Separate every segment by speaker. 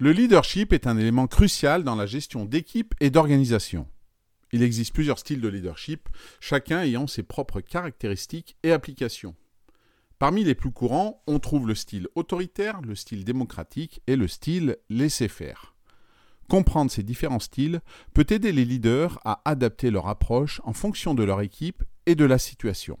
Speaker 1: Le leadership est un élément crucial dans la gestion d'équipe et d'organisation. Il existe plusieurs styles de leadership, chacun ayant ses propres caractéristiques et applications. Parmi les plus courants, on trouve le style autoritaire, le style démocratique et le style laisser-faire. Comprendre ces différents styles peut aider les leaders à adapter leur approche en fonction de leur équipe et de la situation.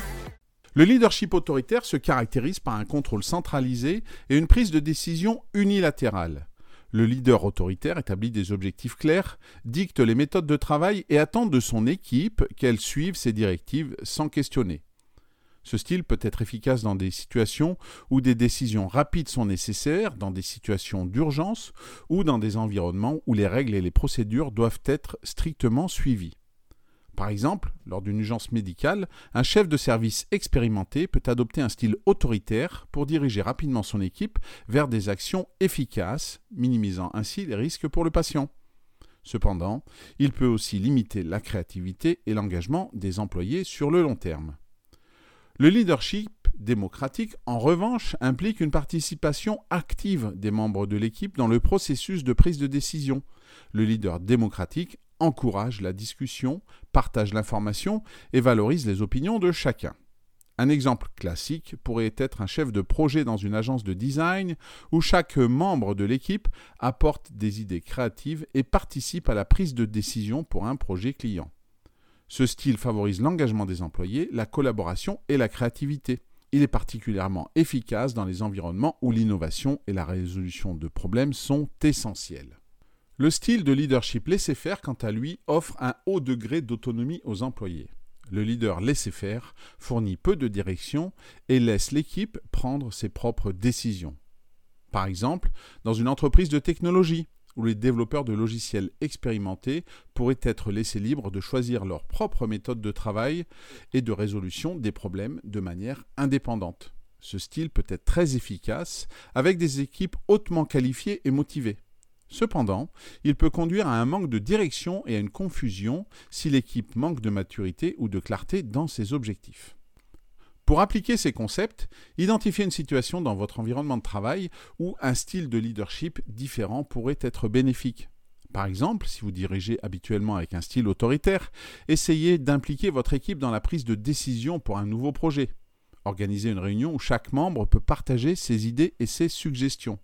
Speaker 1: Le leadership autoritaire se caractérise par un contrôle centralisé et une prise de décision unilatérale. Le leader autoritaire établit des objectifs clairs, dicte les méthodes de travail et attend de son équipe qu'elle suive ses directives sans questionner. Ce style peut être efficace dans des situations où des décisions rapides sont nécessaires, dans des situations d'urgence ou dans des environnements où les règles et les procédures doivent être strictement suivies. Par exemple, lors d'une urgence médicale, un chef de service expérimenté peut adopter un style autoritaire pour diriger rapidement son équipe vers des actions efficaces, minimisant ainsi les risques pour le patient. Cependant, il peut aussi limiter la créativité et l'engagement des employés sur le long terme. Le leadership démocratique, en revanche, implique une participation active des membres de l'équipe dans le processus de prise de décision. Le leader démocratique encourage la discussion, partage l'information et valorise les opinions de chacun. Un exemple classique pourrait être un chef de projet dans une agence de design où chaque membre de l'équipe apporte des idées créatives et participe à la prise de décision pour un projet client. Ce style favorise l'engagement des employés, la collaboration et la créativité. Il est particulièrement efficace dans les environnements où l'innovation et la résolution de problèmes sont essentielles. Le style de leadership laissez-faire, quant à lui, offre un haut degré d'autonomie aux employés. Le leader laissez-faire fournit peu de direction et laisse l'équipe prendre ses propres décisions. Par exemple, dans une entreprise de technologie, où les développeurs de logiciels expérimentés pourraient être laissés libres de choisir leur propre méthode de travail et de résolution des problèmes de manière indépendante. Ce style peut être très efficace avec des équipes hautement qualifiées et motivées. Cependant, il peut conduire à un manque de direction et à une confusion si l'équipe manque de maturité ou de clarté dans ses objectifs. Pour appliquer ces concepts, identifiez une situation dans votre environnement de travail où un style de leadership différent pourrait être bénéfique. Par exemple, si vous dirigez habituellement avec un style autoritaire, essayez d'impliquer votre équipe dans la prise de décision pour un nouveau projet. Organisez une réunion où chaque membre peut partager ses idées et ses suggestions.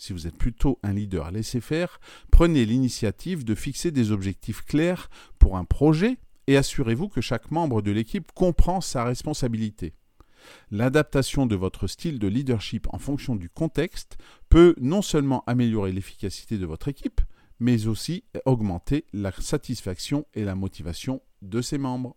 Speaker 1: Si vous êtes plutôt un leader à laisser faire, prenez l'initiative de fixer des objectifs clairs pour un projet et assurez-vous que chaque membre de l'équipe comprend sa responsabilité. L'adaptation de votre style de leadership en fonction du contexte peut non seulement améliorer l'efficacité de votre équipe, mais aussi augmenter la satisfaction et la motivation de ses membres.